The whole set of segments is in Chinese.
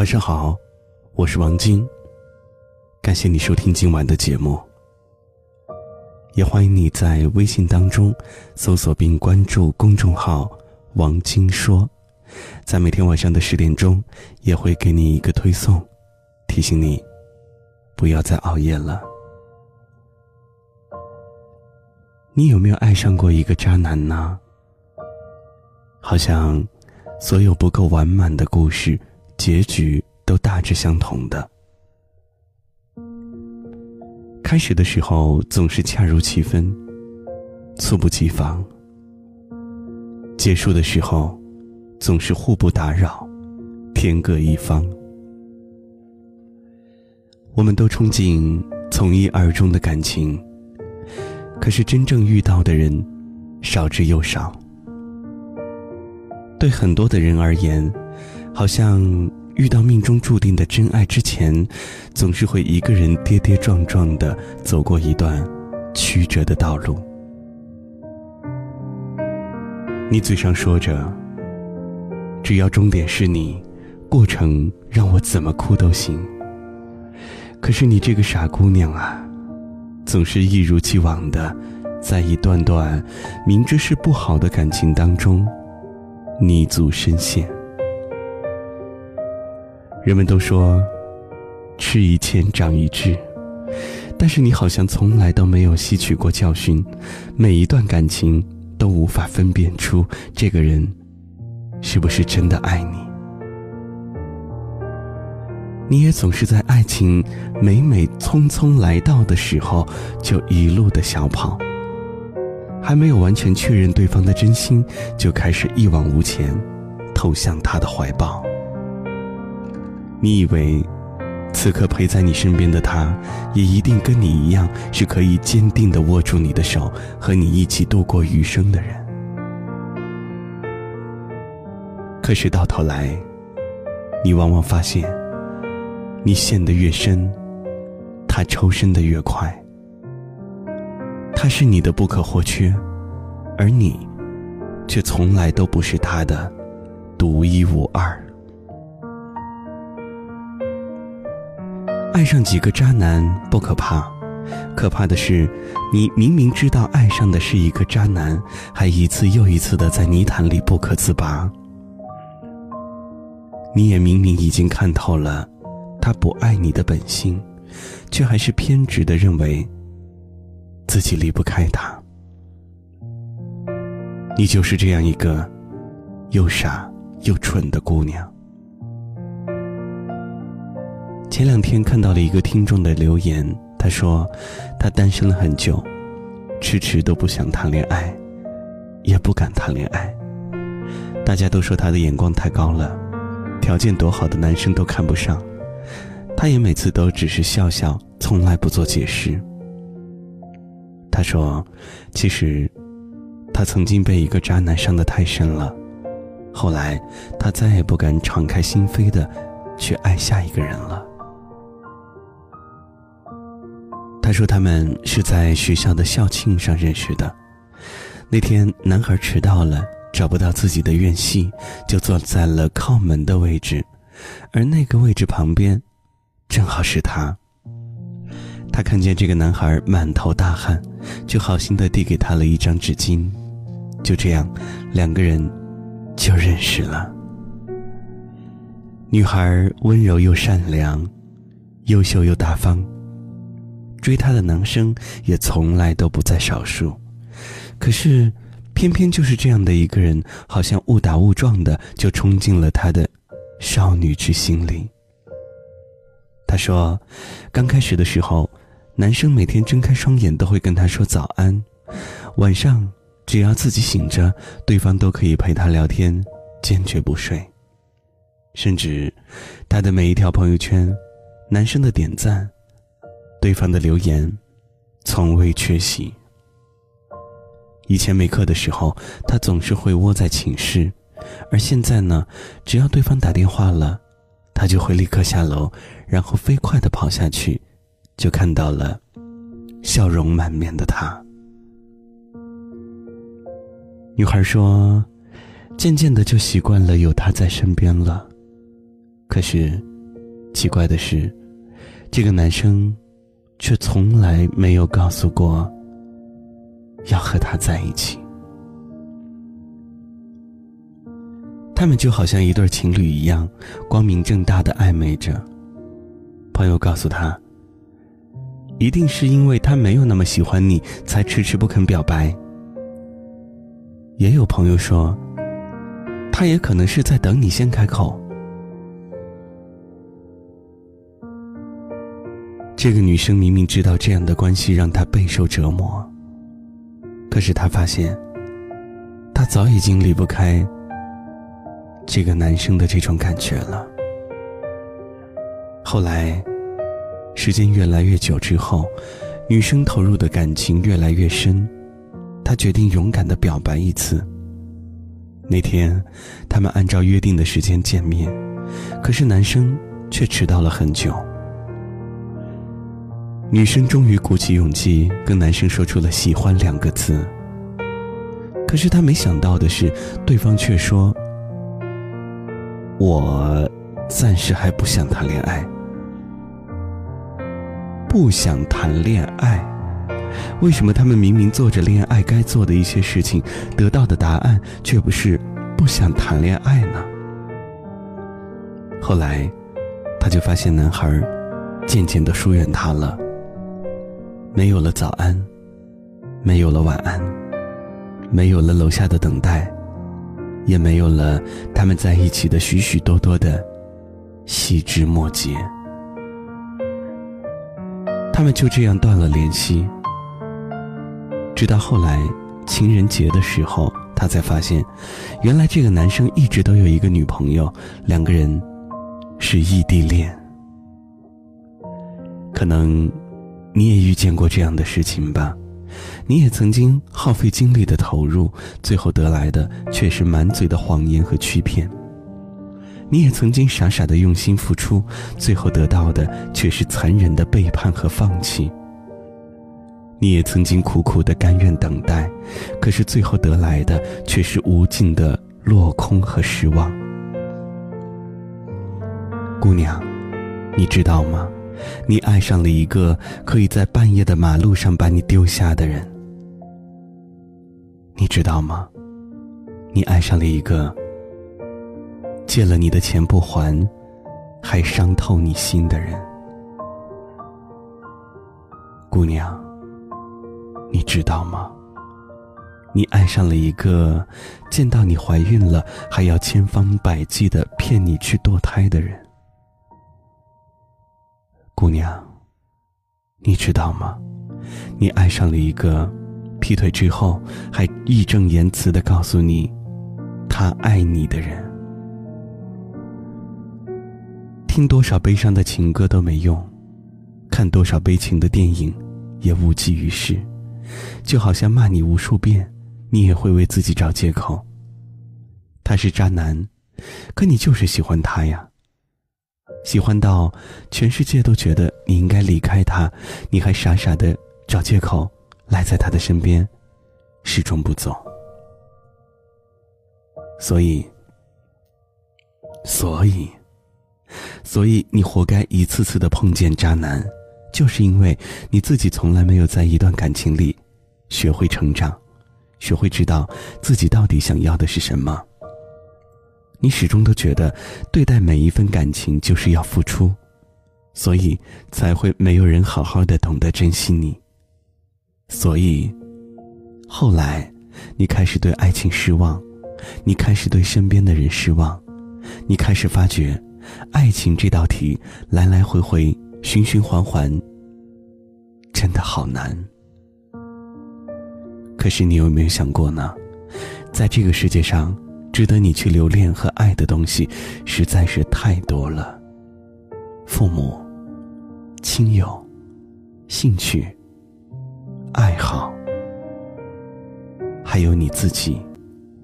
晚上好，我是王晶。感谢你收听今晚的节目，也欢迎你在微信当中搜索并关注公众号“王晶说”，在每天晚上的十点钟也会给你一个推送，提醒你不要再熬夜了。你有没有爱上过一个渣男呢？好像所有不够完满的故事。结局都大致相同的。开始的时候总是恰如其分，猝不及防；结束的时候总是互不打扰，天各一方。我们都憧憬从一而终的感情，可是真正遇到的人少之又少。对很多的人而言。好像遇到命中注定的真爱之前，总是会一个人跌跌撞撞的走过一段曲折的道路。你嘴上说着，只要终点是你，过程让我怎么哭都行。可是你这个傻姑娘啊，总是一如既往的，在一段段明知是不好的感情当中，泥足深陷。人们都说，吃一堑长一智，但是你好像从来都没有吸取过教训，每一段感情都无法分辨出这个人是不是真的爱你。你也总是在爱情每每匆匆来到的时候，就一路的小跑，还没有完全确认对方的真心，就开始一往无前，投向他的怀抱。你以为，此刻陪在你身边的他，也一定跟你一样，是可以坚定的握住你的手，和你一起度过余生的人。可是到头来，你往往发现，你陷得越深，他抽身的越快。他是你的不可或缺，而你，却从来都不是他的独一无二。爱上几个渣男不可怕，可怕的是，你明明知道爱上的是一个渣男，还一次又一次的在泥潭里不可自拔。你也明明已经看透了，他不爱你的本性，却还是偏执的认为自己离不开他。你就是这样一个又傻又蠢的姑娘。前两天看到了一个听众的留言，他说，他单身了很久，迟迟都不想谈恋爱，也不敢谈恋爱。大家都说他的眼光太高了，条件多好的男生都看不上。他也每次都只是笑笑，从来不做解释。他说，其实，他曾经被一个渣男伤得太深了，后来他再也不敢敞开心扉的去爱下一个人了。他说他们是在学校的校庆上认识的。那天男孩迟到了，找不到自己的院系，就坐在了靠门的位置，而那个位置旁边，正好是他。他看见这个男孩满头大汗，就好心的递给他了一张纸巾。就这样，两个人就认识了。女孩温柔又善良，优秀又大方。追她的男生也从来都不在少数，可是，偏偏就是这样的一个人，好像误打误撞的就冲进了她的少女之心里。他说，刚开始的时候，男生每天睁开双眼都会跟她说早安，晚上只要自己醒着，对方都可以陪他聊天，坚决不睡。甚至，他的每一条朋友圈，男生的点赞。对方的留言，从未缺席。以前没课的时候，他总是会窝在寝室，而现在呢，只要对方打电话了，他就会立刻下楼，然后飞快的跑下去，就看到了笑容满面的他。女孩说：“渐渐的就习惯了有他在身边了，可是奇怪的是，这个男生却从来没有告诉过要和他在一起。他们就好像一对情侣一样，光明正大的暧昧着。朋友告诉他，一定是因为他没有那么喜欢你，才迟迟不肯表白。也有朋友说，他也可能是在等你先开口。这个女生明明知道这样的关系让她备受折磨，可是她发现，她早已经离不开这个男生的这种感觉了。后来，时间越来越久之后，女生投入的感情越来越深。她决定勇敢的表白一次。那天，他们按照约定的时间见面，可是男生却迟到了很久。女生终于鼓起勇气跟男生说出了“喜欢”两个字。可是她没想到的是，对方却说：“我暂时还不想谈恋爱，不想谈恋爱。”为什么他们明明做着恋爱该做的一些事情，得到的答案却不是不想谈恋爱呢？后来，他就发现男孩渐渐的疏远他了，没有了早安，没有了晚安，没有了楼下的等待，也没有了他们在一起的许许多多的细枝末节，他们就这样断了联系。直到后来情人节的时候，他才发现，原来这个男生一直都有一个女朋友，两个人是异地恋。可能你也遇见过这样的事情吧？你也曾经耗费精力的投入，最后得来的却是满嘴的谎言和欺骗。你也曾经傻傻的用心付出，最后得到的却是残忍的背叛和放弃。你也曾经苦苦的甘愿等待，可是最后得来的却是无尽的落空和失望。姑娘，你知道吗？你爱上了一个可以在半夜的马路上把你丢下的人。你知道吗？你爱上了一个借了你的钱不还，还伤透你心的人。姑娘。你知道吗？你爱上了一个见到你怀孕了还要千方百计的骗你去堕胎的人。姑娘，你知道吗？你爱上了一个劈腿之后还义正言辞的告诉你他爱你的人。听多少悲伤的情歌都没用，看多少悲情的电影也无济于事。就好像骂你无数遍，你也会为自己找借口。他是渣男，可你就是喜欢他呀。喜欢到全世界都觉得你应该离开他，你还傻傻的找借口赖在他的身边，始终不走。所以，所以，所以你活该一次次的碰见渣男。就是因为你自己从来没有在一段感情里学会成长，学会知道自己到底想要的是什么。你始终都觉得对待每一份感情就是要付出，所以才会没有人好好的懂得珍惜你。所以，后来你开始对爱情失望，你开始对身边的人失望，你开始发觉，爱情这道题来来回回。循循环环，真的好难。可是你有没有想过呢？在这个世界上，值得你去留恋和爱的东西实在是太多了。父母、亲友、兴趣、爱好，还有你自己，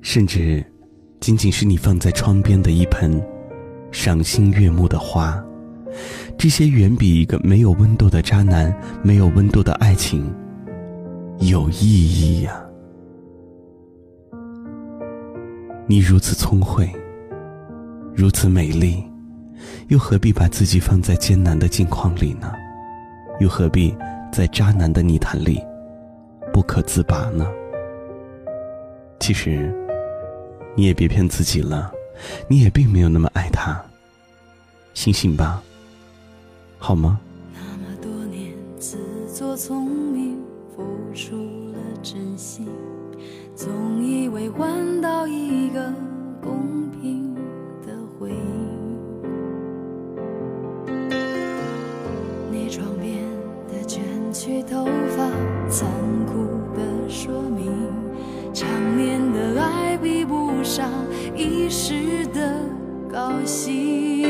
甚至仅仅是你放在窗边的一盆赏心悦目的花。这些远比一个没有温度的渣男、没有温度的爱情有意义呀！你如此聪慧，如此美丽，又何必把自己放在艰难的境况里呢？又何必在渣男的泥潭里不可自拔呢？其实，你也别骗自己了，你也并没有那么爱他。醒醒吧，好吗？那么多年自作聪明，付出了真心，总以为换到一个公平的回应。你床边的卷曲头发，残酷的说明，长年的爱比不上一时的高兴。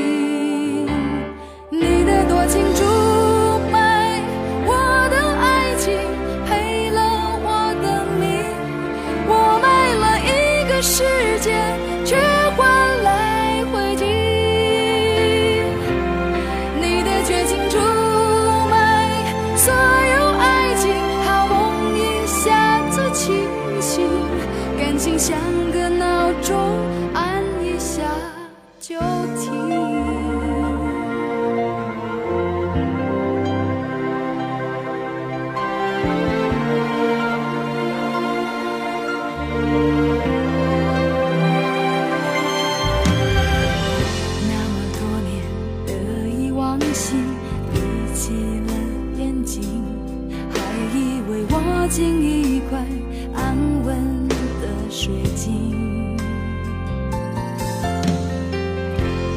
那么多年得意忘形，闭起了眼睛，还以为握紧一块安稳的水晶。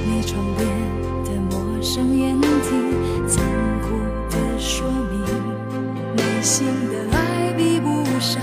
你床边的陌生眼睛，残酷的说明，内心的爱比不上